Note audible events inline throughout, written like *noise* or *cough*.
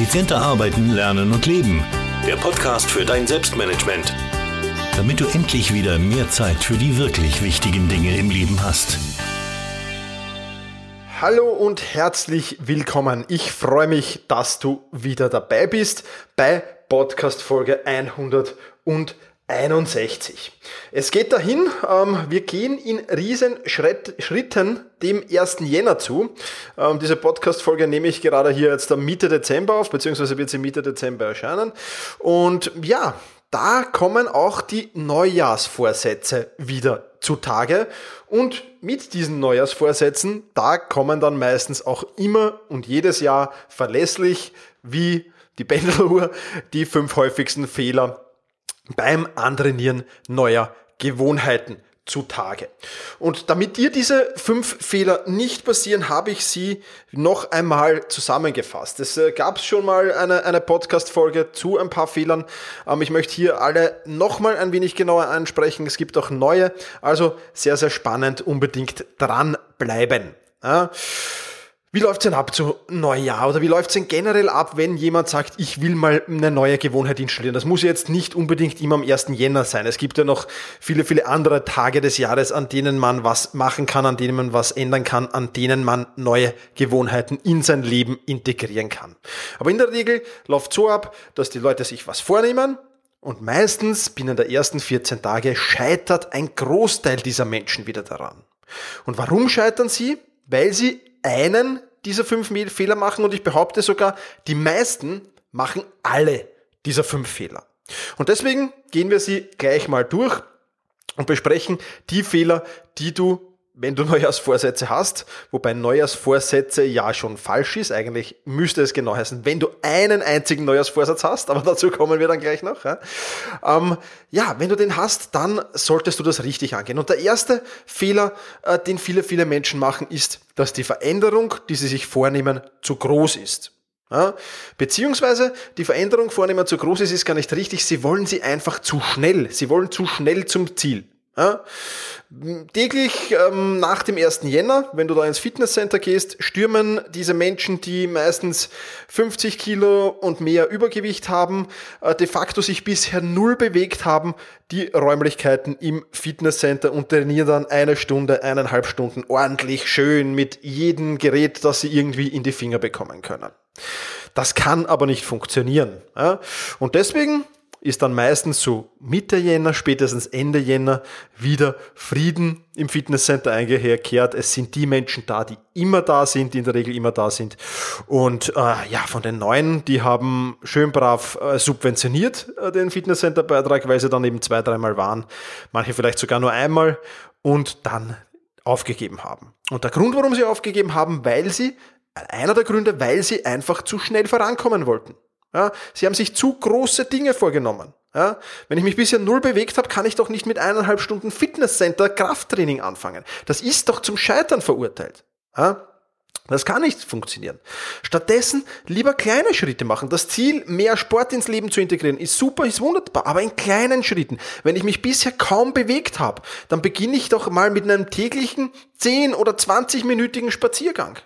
Effizienter arbeiten, lernen und leben. Der Podcast für dein Selbstmanagement. Damit du endlich wieder mehr Zeit für die wirklich wichtigen Dinge im Leben hast. Hallo und herzlich willkommen. Ich freue mich, dass du wieder dabei bist bei Podcast Folge 100 und 61. Es geht dahin, ähm, wir gehen in riesen Schritt, Schritten dem 1. Jänner zu. Ähm, diese Podcast-Folge nehme ich gerade hier jetzt am Mitte Dezember auf, beziehungsweise wird sie Mitte Dezember erscheinen. Und ja, da kommen auch die Neujahrsvorsätze wieder zutage. Und mit diesen Neujahrsvorsätzen, da kommen dann meistens auch immer und jedes Jahr verlässlich wie die Pendeluhr die fünf häufigsten Fehler beim Antrainieren neuer Gewohnheiten zutage. Und damit dir diese fünf Fehler nicht passieren, habe ich sie noch einmal zusammengefasst. Es äh, gab schon mal eine, eine Podcast-Folge zu ein paar Fehlern. Ähm, ich möchte hier alle noch mal ein wenig genauer ansprechen. Es gibt auch neue. Also sehr, sehr spannend. Unbedingt dranbleiben. Ja. Wie läuft's denn ab zu Neujahr oder wie läuft's denn generell ab, wenn jemand sagt, ich will mal eine neue Gewohnheit installieren? Das muss jetzt nicht unbedingt immer am 1. Jänner sein. Es gibt ja noch viele, viele andere Tage des Jahres, an denen man was machen kann, an denen man was ändern kann, an denen man neue Gewohnheiten in sein Leben integrieren kann. Aber in der Regel läuft so ab, dass die Leute sich was vornehmen, und meistens binnen der ersten 14 Tage scheitert ein Großteil dieser Menschen wieder daran. Und warum scheitern sie? Weil sie einen dieser fünf Fehler machen und ich behaupte sogar, die meisten machen alle dieser fünf Fehler. Und deswegen gehen wir sie gleich mal durch und besprechen die Fehler, die du wenn du *laughs* Neujahrsvorsätze hast, wobei Neujahrsvorsätze ja schon falsch ist, eigentlich müsste es genau heißen, wenn du einen einzigen Neujahrsvorsatz hast, aber *laughs* dazu kommen wir dann gleich noch. Ja, ähm, ja wenn du den hast, dann solltest du das richtig angehen. Und der erste Fehler, äh, den viele, viele Menschen machen, ist, dass die Veränderung, die sie sich vornehmen, zu groß ist. Ja, beziehungsweise die Veränderung vornehmen zu groß ist, ist gar nicht richtig. Sie wollen sie einfach zu schnell. Sie wollen zu schnell zum Ziel. Ja? Täglich ähm, nach dem 1. Jänner, wenn du da ins Fitnesscenter gehst, stürmen diese Menschen, die meistens 50 Kilo und mehr Übergewicht haben, äh, de facto sich bisher null bewegt haben, die Räumlichkeiten im Fitnesscenter und trainieren dann eine Stunde, eineinhalb Stunden ordentlich schön mit jedem Gerät, das sie irgendwie in die Finger bekommen können. Das kann aber nicht funktionieren. Ja? Und deswegen ist dann meistens so Mitte Jänner, spätestens Ende Jänner wieder Frieden im Fitnesscenter eingekehrt. Es sind die Menschen da, die immer da sind, die in der Regel immer da sind. Und äh, ja, von den Neuen, die haben schön brav äh, subventioniert äh, den Fitnesscenter-Beitrag, weil sie dann eben zwei, dreimal waren. Manche vielleicht sogar nur einmal und dann aufgegeben haben. Und der Grund, warum sie aufgegeben haben, weil sie, einer der Gründe, weil sie einfach zu schnell vorankommen wollten. Ja, sie haben sich zu große Dinge vorgenommen. Ja, wenn ich mich bisher null bewegt habe, kann ich doch nicht mit eineinhalb Stunden Fitnesscenter Krafttraining anfangen. Das ist doch zum Scheitern verurteilt. Ja, das kann nicht funktionieren. Stattdessen lieber kleine Schritte machen. Das Ziel, mehr Sport ins Leben zu integrieren, ist super, ist wunderbar, aber in kleinen Schritten. Wenn ich mich bisher kaum bewegt habe, dann beginne ich doch mal mit einem täglichen 10 oder 20-minütigen Spaziergang.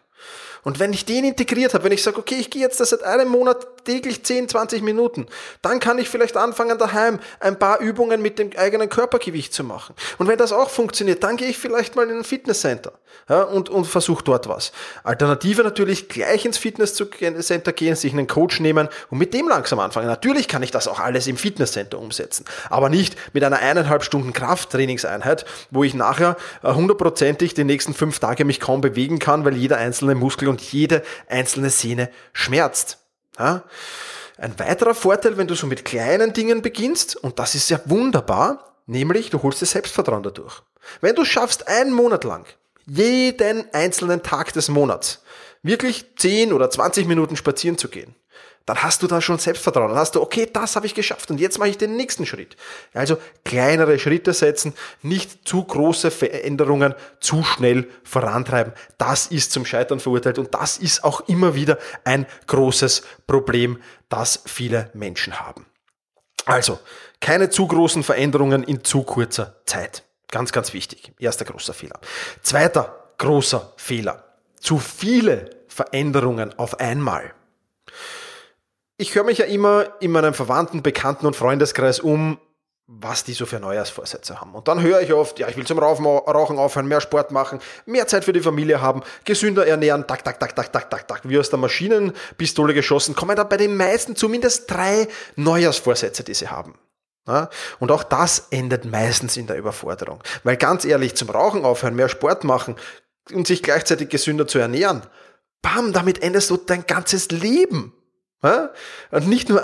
Und wenn ich den integriert habe, wenn ich sage, okay, ich gehe jetzt seit einem Monat täglich 10, 20 Minuten, dann kann ich vielleicht anfangen, daheim ein paar Übungen mit dem eigenen Körpergewicht zu machen. Und wenn das auch funktioniert, dann gehe ich vielleicht mal in ein Fitnesscenter ja, und, und versuche dort was. Alternative natürlich gleich ins Fitnesscenter gehen, sich einen Coach nehmen und mit dem langsam anfangen. Natürlich kann ich das auch alles im Fitnesscenter umsetzen, aber nicht mit einer eineinhalb Stunden Krafttrainingseinheit, wo ich nachher äh, hundertprozentig die nächsten fünf Tage mich kaum bewegen kann, weil jeder einzelne Muskel und jede einzelne Sehne schmerzt. Ein weiterer Vorteil, wenn du so mit kleinen Dingen beginnst, und das ist ja wunderbar, nämlich du holst dir Selbstvertrauen dadurch. Wenn du schaffst, einen Monat lang, jeden einzelnen Tag des Monats, wirklich 10 oder 20 Minuten spazieren zu gehen, dann hast du da schon Selbstvertrauen. Dann hast du, okay, das habe ich geschafft und jetzt mache ich den nächsten Schritt. Also kleinere Schritte setzen, nicht zu große Veränderungen zu schnell vorantreiben. Das ist zum Scheitern verurteilt und das ist auch immer wieder ein großes Problem, das viele Menschen haben. Also keine zu großen Veränderungen in zu kurzer Zeit. Ganz, ganz wichtig. Erster großer Fehler. Zweiter großer Fehler. Zu viele Veränderungen auf einmal. Ich höre mich ja immer in meinem Verwandten, Bekannten und Freundeskreis um, was die so für Neujahrsvorsätze haben. Und dann höre ich oft, ja, ich will zum Rauchen aufhören, mehr Sport machen, mehr Zeit für die Familie haben, gesünder ernähren, tak, tak, tak, tak, tak, tak, tak, wie aus der Maschinenpistole geschossen, kommen da bei den meisten zumindest drei Neujahrsvorsätze, die sie haben. Ja, und auch das endet meistens in der Überforderung. Weil ganz ehrlich, zum Rauchen aufhören, mehr Sport machen und sich gleichzeitig gesünder zu ernähren, bam, damit endest du dein ganzes Leben. Und nicht nur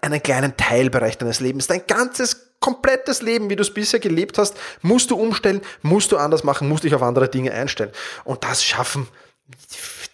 einen kleinen Teilbereich deines Lebens, dein ganzes komplettes Leben, wie du es bisher gelebt hast, musst du umstellen, musst du anders machen, musst dich auf andere Dinge einstellen. Und das schaffen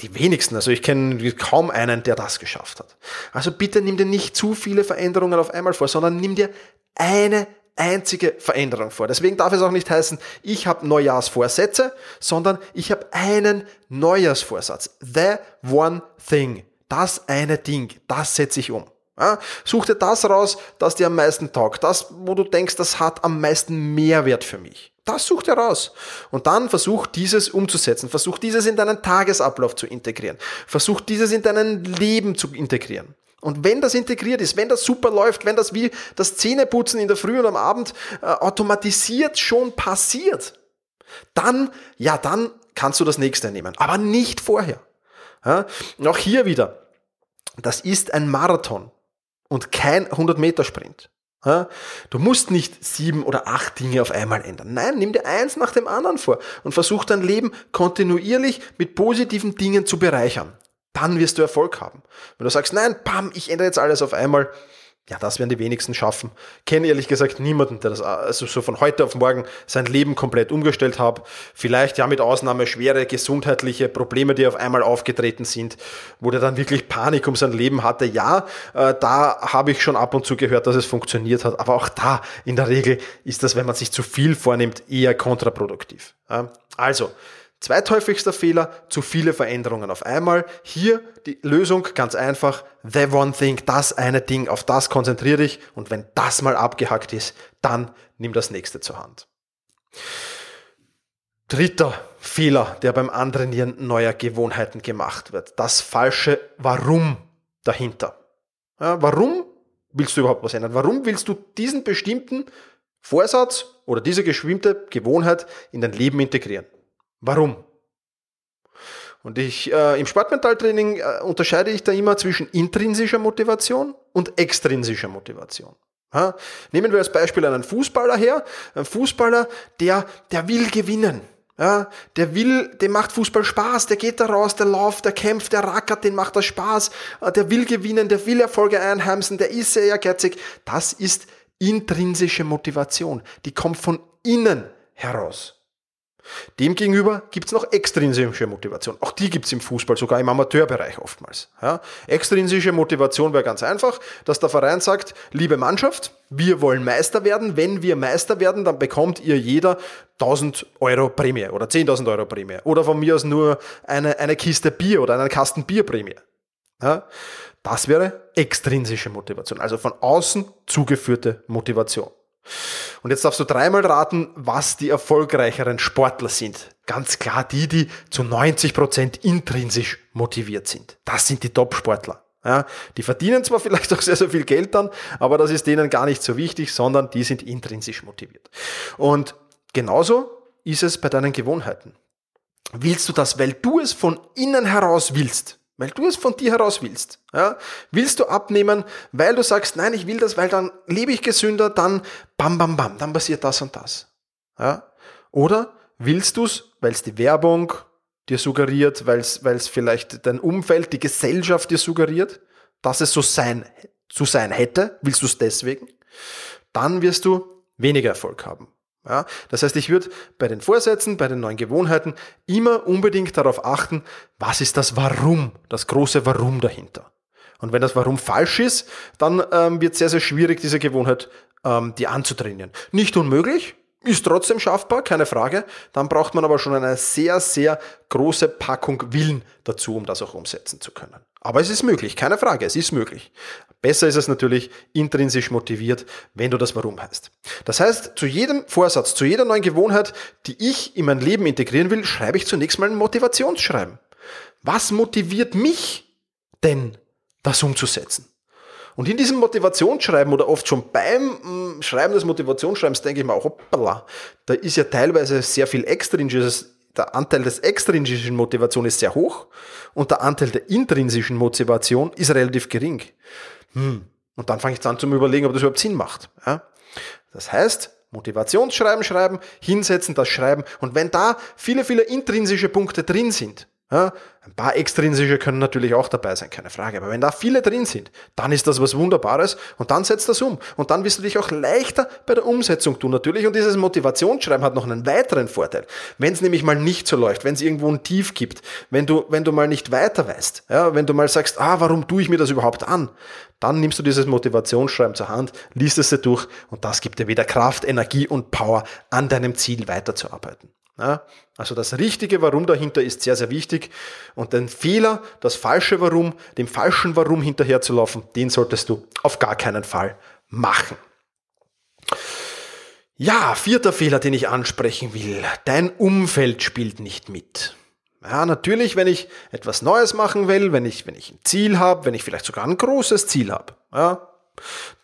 die wenigsten. Also ich kenne kaum einen, der das geschafft hat. Also bitte nimm dir nicht zu viele Veränderungen auf einmal vor, sondern nimm dir eine einzige Veränderung vor. Deswegen darf es auch nicht heißen, ich habe Neujahrsvorsätze, sondern ich habe einen Neujahrsvorsatz. The one thing. Das eine Ding, das setze ich um. Ja, such dir das raus, das dir am meisten taugt. Das, wo du denkst, das hat am meisten Mehrwert für mich. Das such dir raus. Und dann versuch dieses umzusetzen. Versuch dieses in deinen Tagesablauf zu integrieren. Versuch dieses in dein Leben zu integrieren. Und wenn das integriert ist, wenn das super läuft, wenn das wie das Zähneputzen in der Früh und am Abend äh, automatisiert schon passiert, dann, ja, dann kannst du das nächste nehmen. Aber nicht vorher. Ja? Und auch hier wieder, das ist ein Marathon und kein 100-Meter-Sprint. Du musst nicht sieben oder acht Dinge auf einmal ändern. Nein, nimm dir eins nach dem anderen vor und versuch dein Leben kontinuierlich mit positiven Dingen zu bereichern. Dann wirst du Erfolg haben. Wenn du sagst, nein, bam, ich ändere jetzt alles auf einmal, ja, das werden die wenigsten schaffen. Kenne ehrlich gesagt niemanden, der das also so von heute auf morgen sein Leben komplett umgestellt hat. Vielleicht ja mit Ausnahme schwere gesundheitliche Probleme, die auf einmal aufgetreten sind, wo der dann wirklich Panik um sein Leben hatte. Ja, äh, da habe ich schon ab und zu gehört, dass es funktioniert hat. Aber auch da in der Regel ist das, wenn man sich zu viel vornimmt, eher kontraproduktiv. Ja? Also, Zweithäufigster Fehler, zu viele Veränderungen auf einmal. Hier die Lösung ganz einfach, the one thing, das eine Ding, auf das konzentriere dich und wenn das mal abgehackt ist, dann nimm das nächste zur Hand. Dritter Fehler, der beim Antrainieren neuer Gewohnheiten gemacht wird, das falsche Warum dahinter. Ja, warum willst du überhaupt was ändern? Warum willst du diesen bestimmten Vorsatz oder diese geschwimmte Gewohnheit in dein Leben integrieren? Warum? Und ich, äh, im Sportmentaltraining äh, unterscheide ich da immer zwischen intrinsischer Motivation und extrinsischer Motivation. Ja? Nehmen wir als Beispiel einen Fußballer her. Ein Fußballer, der, der will gewinnen. Ja, der will, dem macht Fußball Spaß, der geht da raus, der läuft, der kämpft, der rackert, den macht das Spaß, äh, der will gewinnen, der will Erfolge einheimsen, der ist sehr ehrgeizig. Das ist intrinsische Motivation. Die kommt von innen heraus. Demgegenüber gibt es noch extrinsische Motivation. Auch die gibt es im Fußball, sogar im Amateurbereich oftmals. Ja. Extrinsische Motivation wäre ganz einfach, dass der Verein sagt, liebe Mannschaft, wir wollen Meister werden. Wenn wir Meister werden, dann bekommt ihr jeder 1000 Euro Prämie oder 10.000 Euro Prämie. Oder von mir aus nur eine, eine Kiste Bier oder einen Kasten Bierprämie. Ja. Das wäre extrinsische Motivation, also von außen zugeführte Motivation. Und jetzt darfst du dreimal raten, was die erfolgreicheren Sportler sind. Ganz klar die, die zu 90 Prozent intrinsisch motiviert sind. Das sind die Top-Sportler. Ja, die verdienen zwar vielleicht auch sehr, sehr viel Geld dann, aber das ist denen gar nicht so wichtig, sondern die sind intrinsisch motiviert. Und genauso ist es bei deinen Gewohnheiten. Willst du das, weil du es von innen heraus willst, weil du es von dir heraus willst. Ja? Willst du abnehmen, weil du sagst, nein, ich will das, weil dann lebe ich gesünder, dann bam, bam, bam, dann passiert das und das. Ja? Oder willst du es, weil es die Werbung dir suggeriert, weil es vielleicht dein Umfeld, die Gesellschaft dir suggeriert, dass es so sein, so sein hätte, willst du es deswegen? Dann wirst du weniger Erfolg haben. Ja, das heißt, ich würde bei den Vorsätzen, bei den neuen Gewohnheiten immer unbedingt darauf achten, was ist das Warum, das große Warum dahinter. Und wenn das Warum falsch ist, dann ähm, wird es sehr, sehr schwierig, diese Gewohnheit ähm, die anzutrainieren. Nicht unmöglich, ist trotzdem schaffbar, keine Frage. Dann braucht man aber schon eine sehr, sehr große Packung Willen dazu, um das auch umsetzen zu können. Aber es ist möglich, keine Frage, es ist möglich. Besser ist es natürlich intrinsisch motiviert, wenn du das Warum heißt. Das heißt, zu jedem Vorsatz, zu jeder neuen Gewohnheit, die ich in mein Leben integrieren will, schreibe ich zunächst mal ein Motivationsschreiben. Was motiviert mich denn, das umzusetzen? Und in diesem Motivationsschreiben oder oft schon beim mm, Schreiben des Motivationsschreibens denke ich mir auch, hoppala, da ist ja teilweise sehr viel extrinsisches, der Anteil des extrinsischen Motivation ist sehr hoch und der Anteil der intrinsischen Motivation ist relativ gering. Hm. Und dann fange ich an zu überlegen, ob das überhaupt Sinn macht. Ja? Das heißt, Motivationsschreiben schreiben, hinsetzen, das schreiben. Und wenn da viele, viele intrinsische Punkte drin sind, ja, ein paar extrinsische können natürlich auch dabei sein, keine Frage. Aber wenn da viele drin sind, dann ist das was Wunderbares und dann setzt das um. Und dann wirst du dich auch leichter bei der Umsetzung tun natürlich. Und dieses Motivationsschreiben hat noch einen weiteren Vorteil. Wenn es nämlich mal nicht so läuft, wenn es irgendwo ein Tief gibt, wenn du, wenn du mal nicht weiter weißt, ja, wenn du mal sagst, ah, warum tue ich mir das überhaupt an? Dann nimmst du dieses Motivationsschreiben zur Hand, liest es dir durch und das gibt dir wieder Kraft, Energie und Power, an deinem Ziel weiterzuarbeiten. Ja, also das richtige Warum dahinter ist sehr, sehr wichtig. Und den Fehler, das falsche Warum, dem falschen Warum hinterherzulaufen, den solltest du auf gar keinen Fall machen. Ja, vierter Fehler, den ich ansprechen will. Dein Umfeld spielt nicht mit. Ja, natürlich, wenn ich etwas Neues machen will, wenn ich, wenn ich ein Ziel habe, wenn ich vielleicht sogar ein großes Ziel habe, ja,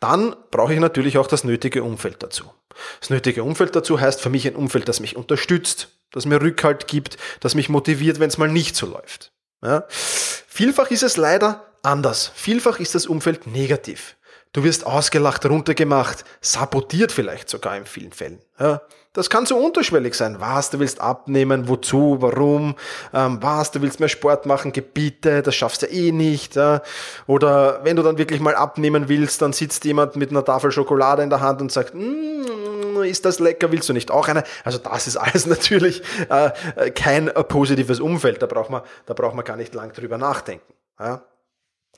dann brauche ich natürlich auch das nötige Umfeld dazu. Das nötige Umfeld dazu heißt für mich ein Umfeld, das mich unterstützt, das mir Rückhalt gibt, das mich motiviert, wenn es mal nicht so läuft. Ja? Vielfach ist es leider anders. Vielfach ist das Umfeld negativ. Du wirst ausgelacht, runtergemacht, sabotiert vielleicht sogar in vielen Fällen. Ja? Das kann so unterschwellig sein. Was, du willst abnehmen, wozu, warum, ähm, was, du willst mehr Sport machen, Gebiete, das schaffst du eh nicht. Ja? Oder wenn du dann wirklich mal abnehmen willst, dann sitzt jemand mit einer Tafel Schokolade in der Hand und sagt, mm, ist das lecker, willst du nicht auch eine? Also das ist alles *laughs* natürlich äh, kein äh, positives Umfeld, da braucht man, da braucht man gar nicht lang drüber nachdenken. Ja?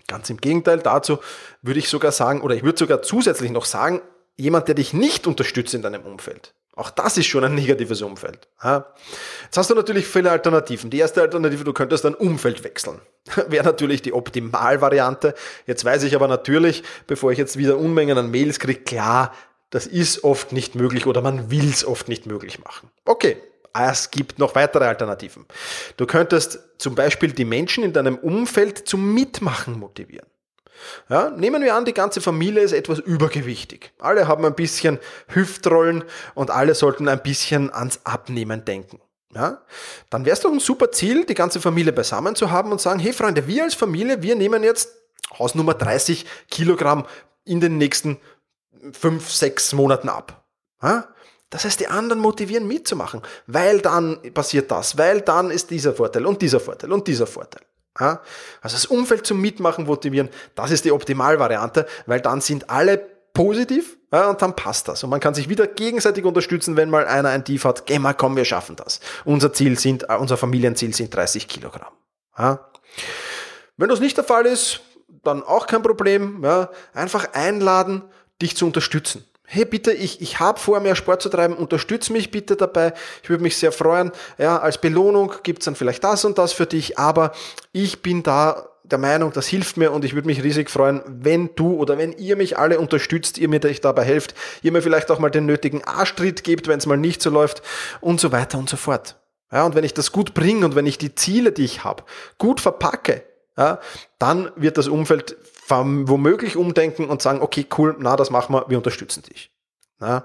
Ganz im Gegenteil, dazu würde ich sogar sagen, oder ich würde sogar zusätzlich noch sagen, jemand, der dich nicht unterstützt in deinem Umfeld, auch das ist schon ein negatives Umfeld. Jetzt hast du natürlich viele Alternativen. Die erste Alternative, du könntest dein Umfeld wechseln. *laughs* Wäre natürlich die Optimalvariante. Jetzt weiß ich aber natürlich, bevor ich jetzt wieder Unmengen an Mails kriege, klar, das ist oft nicht möglich oder man will es oft nicht möglich machen. Okay, es gibt noch weitere Alternativen. Du könntest zum Beispiel die Menschen in deinem Umfeld zum Mitmachen motivieren. Ja, nehmen wir an, die ganze Familie ist etwas übergewichtig. Alle haben ein bisschen Hüftrollen und alle sollten ein bisschen ans Abnehmen denken. Ja, dann wäre es doch ein super Ziel, die ganze Familie beisammen zu haben und sagen, hey Freunde, wir als Familie, wir nehmen jetzt Hausnummer 30 Kilogramm in den nächsten fünf, sechs Monaten ab. Ja? Das heißt, die anderen motivieren mitzumachen, weil dann passiert das, weil dann ist dieser Vorteil und dieser Vorteil und dieser Vorteil. Also das Umfeld zum Mitmachen motivieren, das ist die Optimalvariante, weil dann sind alle positiv ja, und dann passt das. Und man kann sich wieder gegenseitig unterstützen, wenn mal einer ein Tief hat. Geh mal, komm, wir schaffen das. Unser Ziel sind, äh, unser Familienziel sind 30 Kilogramm. Wenn das nicht der Fall ist, dann auch kein Problem. Ja. Einfach einladen, dich zu unterstützen hey bitte, ich, ich habe vor, mehr Sport zu treiben, unterstütze mich bitte dabei. Ich würde mich sehr freuen. Ja, als Belohnung gibt's dann vielleicht das und das für dich, aber ich bin da der Meinung, das hilft mir und ich würde mich riesig freuen, wenn du oder wenn ihr mich alle unterstützt, ihr mir dabei helft, ihr mir vielleicht auch mal den nötigen Arschtritt gebt, wenn es mal nicht so läuft und so weiter und so fort. Ja, und wenn ich das gut bringe und wenn ich die Ziele, die ich habe, gut verpacke, ja, dann wird das Umfeld womöglich umdenken und sagen, okay, cool, na, das machen wir, wir unterstützen dich. Na?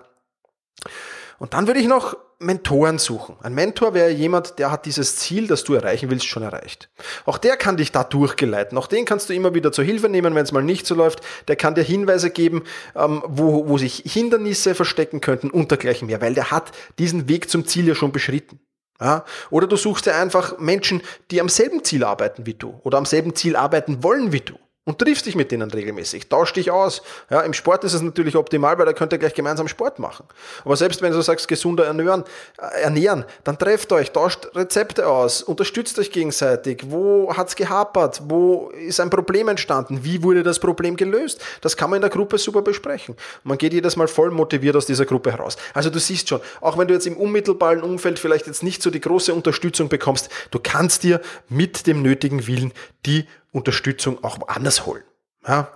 Und dann würde ich noch Mentoren suchen. Ein Mentor wäre jemand, der hat dieses Ziel, das du erreichen willst, schon erreicht. Auch der kann dich da durchgeleiten. Auch den kannst du immer wieder zur Hilfe nehmen, wenn es mal nicht so läuft. Der kann dir Hinweise geben, ähm, wo, wo sich Hindernisse verstecken könnten und dergleichen mehr, weil der hat diesen Weg zum Ziel ja schon beschritten. Ja? Oder du suchst dir einfach Menschen, die am selben Ziel arbeiten wie du oder am selben Ziel arbeiten wollen wie du und triffst dich mit denen regelmäßig, tausch dich aus. Ja, Im Sport ist es natürlich optimal, weil da könnt ihr gleich gemeinsam Sport machen. Aber selbst wenn du sagst, gesunder ernähren, äh, ernähren dann trefft euch, tauscht Rezepte aus, unterstützt euch gegenseitig. Wo hat's gehapert? Wo ist ein Problem entstanden? Wie wurde das Problem gelöst? Das kann man in der Gruppe super besprechen. man geht jedes Mal voll motiviert aus dieser Gruppe heraus. Also du siehst schon, auch wenn du jetzt im unmittelbaren Umfeld vielleicht jetzt nicht so die große Unterstützung bekommst, du kannst dir mit dem nötigen Willen die Unterstützung auch anders holen. Ja,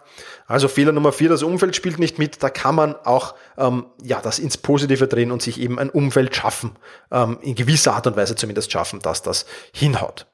also Fehler Nummer vier, das Umfeld spielt nicht mit. Da kann man auch ähm, ja, das ins Positive drehen und sich eben ein Umfeld schaffen, ähm, in gewisser Art und Weise zumindest schaffen, dass das hinhaut.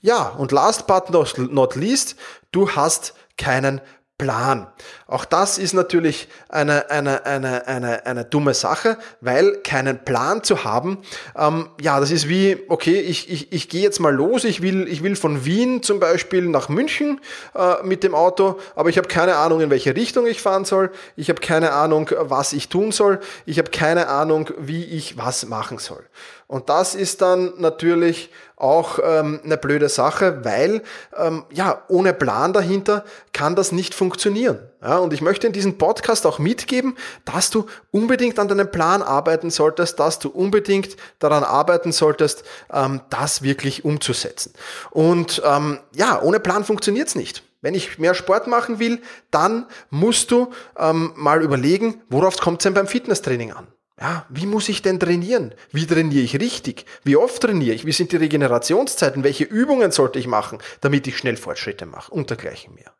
Ja, und last but not least, du hast keinen Plan. Auch das ist natürlich eine, eine, eine, eine, eine dumme Sache, weil keinen Plan zu haben, ähm, ja, das ist wie, okay, ich, ich, ich gehe jetzt mal los, ich will, ich will von Wien zum Beispiel nach München äh, mit dem Auto, aber ich habe keine Ahnung, in welche Richtung ich fahren soll, ich habe keine Ahnung, was ich tun soll, ich habe keine Ahnung, wie ich was machen soll. Und das ist dann natürlich auch ähm, eine blöde Sache, weil ähm, ja ohne Plan dahinter kann das nicht funktionieren. Ja, und ich möchte in diesem Podcast auch mitgeben, dass du unbedingt an deinem Plan arbeiten solltest, dass du unbedingt daran arbeiten solltest, ähm, das wirklich umzusetzen. Und ähm, ja, ohne Plan funktioniert's nicht. Wenn ich mehr Sport machen will, dann musst du ähm, mal überlegen, worauf kommt es denn beim Fitnesstraining an? Ja, wie muss ich denn trainieren? Wie trainiere ich richtig? Wie oft trainiere ich? Wie sind die Regenerationszeiten? Welche Übungen sollte ich machen, damit ich schnell Fortschritte mache? Und dergleichen mehr.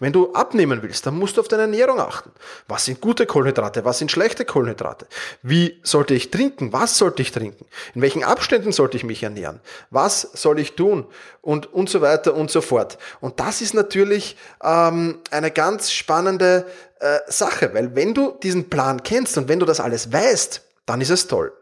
Wenn du abnehmen willst, dann musst du auf deine Ernährung achten. Was sind gute Kohlenhydrate? Was sind schlechte Kohlenhydrate? Wie sollte ich trinken? Was sollte ich trinken? In welchen Abständen sollte ich mich ernähren? Was soll ich tun? Und, und so weiter und so fort. Und das ist natürlich ähm, eine ganz spannende äh, Sache, weil wenn du diesen Plan kennst und wenn du das alles weißt, dann ist es toll.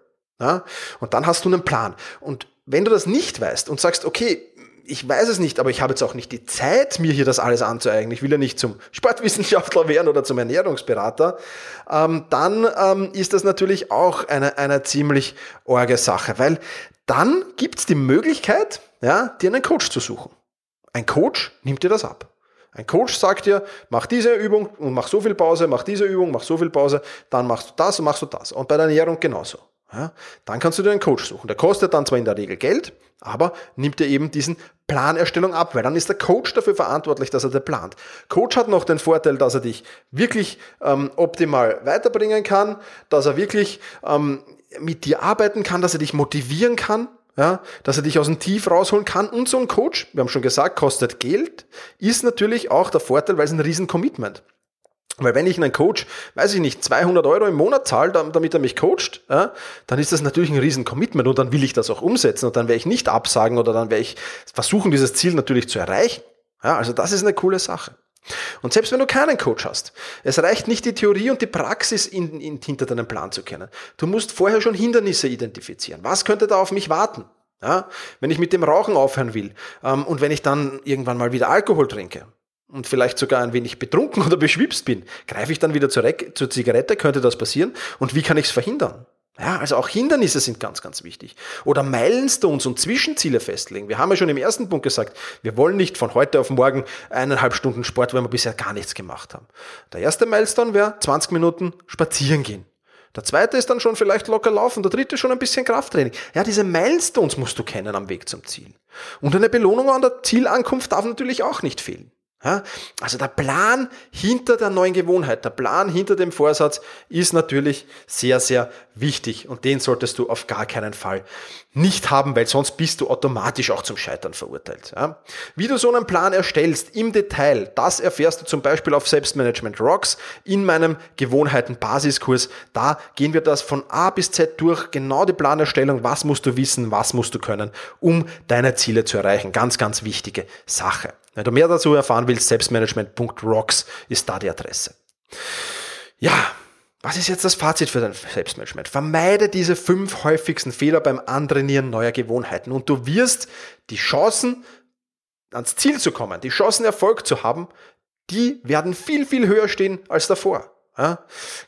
Ja? Und dann hast du einen Plan. Und wenn du das nicht weißt und sagst, okay, ich weiß es nicht, aber ich habe jetzt auch nicht die Zeit, mir hier das alles anzueignen. Ich will ja nicht zum Sportwissenschaftler *laughs* werden oder zum Ernährungsberater. Ähm, dann ähm, ist das natürlich auch eine, eine ziemlich orge Sache, weil dann gibt es die Möglichkeit, ja, dir einen Coach zu suchen. Ein Coach nimmt dir das ab. Ein Coach sagt dir, mach diese Übung und mach so viel Pause, mach diese Übung, mach so viel Pause, dann machst du das und machst du das. Und bei der Ernährung genauso. Ja, dann kannst du dir einen Coach suchen. Der kostet dann zwar in der Regel Geld, aber nimmt dir eben diesen Planerstellung ab, weil dann ist der Coach dafür verantwortlich, dass er dir plant. Coach hat noch den Vorteil, dass er dich wirklich ähm, optimal weiterbringen kann, dass er wirklich ähm, mit dir arbeiten kann, dass er dich motivieren kann ja, dass er dich aus dem Tief rausholen kann. Und so ein Coach, wir haben schon gesagt, kostet Geld, ist natürlich auch der Vorteil, weil es ein riesen Commitment. Weil wenn ich einen Coach, weiß ich nicht, 200 Euro im Monat zahle, damit er mich coacht, ja, dann ist das natürlich ein riesen Commitment und dann will ich das auch umsetzen und dann werde ich nicht absagen oder dann werde ich versuchen, dieses Ziel natürlich zu erreichen. Ja, also das ist eine coole Sache. Und selbst wenn du keinen Coach hast, es reicht nicht die Theorie und die Praxis in, in, hinter deinem Plan zu kennen. Du musst vorher schon Hindernisse identifizieren. Was könnte da auf mich warten? Ja, wenn ich mit dem Rauchen aufhören will ähm, und wenn ich dann irgendwann mal wieder Alkohol trinke und vielleicht sogar ein wenig betrunken *laughs* oder beschwipst bin, greife ich dann wieder zur, zur Zigarette, könnte das passieren? Und wie kann ich es verhindern? Ja, also auch Hindernisse sind ganz, ganz wichtig. Oder Milestones und Zwischenziele festlegen. Wir haben ja schon im ersten Punkt gesagt, wir wollen nicht von heute auf morgen eineinhalb Stunden Sport, weil wir bisher gar nichts gemacht haben. Der erste Milestone wäre 20 Minuten spazieren gehen. Der zweite ist dann schon vielleicht locker laufen, der dritte schon ein bisschen Krafttraining. Ja, diese Milestones musst du kennen am Weg zum Ziel. Und eine Belohnung an der Zielankunft darf natürlich auch nicht fehlen. Also der Plan hinter der neuen Gewohnheit, der Plan hinter dem Vorsatz ist natürlich sehr, sehr wichtig und den solltest du auf gar keinen Fall nicht haben, weil sonst bist du automatisch auch zum Scheitern verurteilt. Ja. Wie du so einen Plan erstellst im Detail, das erfährst du zum Beispiel auf Selbstmanagement Rocks in meinem Gewohnheiten-Basiskurs. Da gehen wir das von A bis Z durch, genau die Planerstellung, was musst du wissen, was musst du können, um deine Ziele zu erreichen. Ganz, ganz wichtige Sache. Wenn du mehr dazu erfahren willst, selbstmanagement.rocks ist da die Adresse. Ja, was ist jetzt das Fazit für dein Selbstmanagement? Vermeide diese fünf häufigsten Fehler beim Antrainieren neuer Gewohnheiten und du wirst die Chancen, ans Ziel zu kommen, die Chancen, Erfolg zu haben, die werden viel, viel höher stehen als davor. Ja?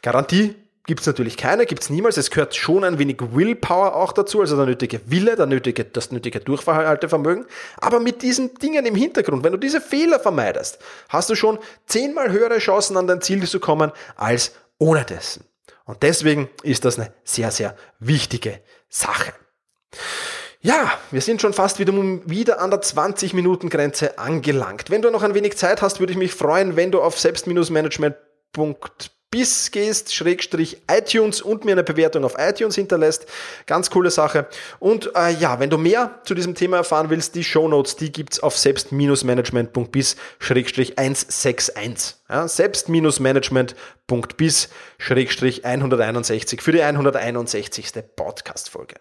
Garantie Gibt es natürlich keine, gibt es niemals. Es gehört schon ein wenig Willpower auch dazu, also der nötige Wille, der nötige, das nötige Durchhaltevermögen. Aber mit diesen Dingen im Hintergrund, wenn du diese Fehler vermeidest, hast du schon zehnmal höhere Chancen an dein Ziel zu kommen als ohne dessen. Und deswegen ist das eine sehr, sehr wichtige Sache. Ja, wir sind schon fast wieder, wieder an der 20-Minuten-Grenze angelangt. Wenn du noch ein wenig Zeit hast, würde ich mich freuen, wenn du auf selbst-management.de bis gehst, Schrägstrich iTunes und mir eine Bewertung auf iTunes hinterlässt. Ganz coole Sache. Und äh, ja, wenn du mehr zu diesem Thema erfahren willst, die Show Notes, die gibt's auf selbst-management.bis Schrägstrich 161. Ja, selbst-management.bis Schrägstrich 161 für die 161. Podcast-Folge.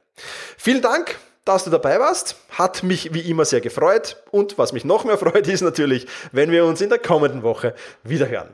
Vielen Dank dass du dabei warst. Hat mich wie immer sehr gefreut. Und was mich noch mehr *laughs* freut, ist natürlich, wenn wir uns in der kommenden Woche wiederhören.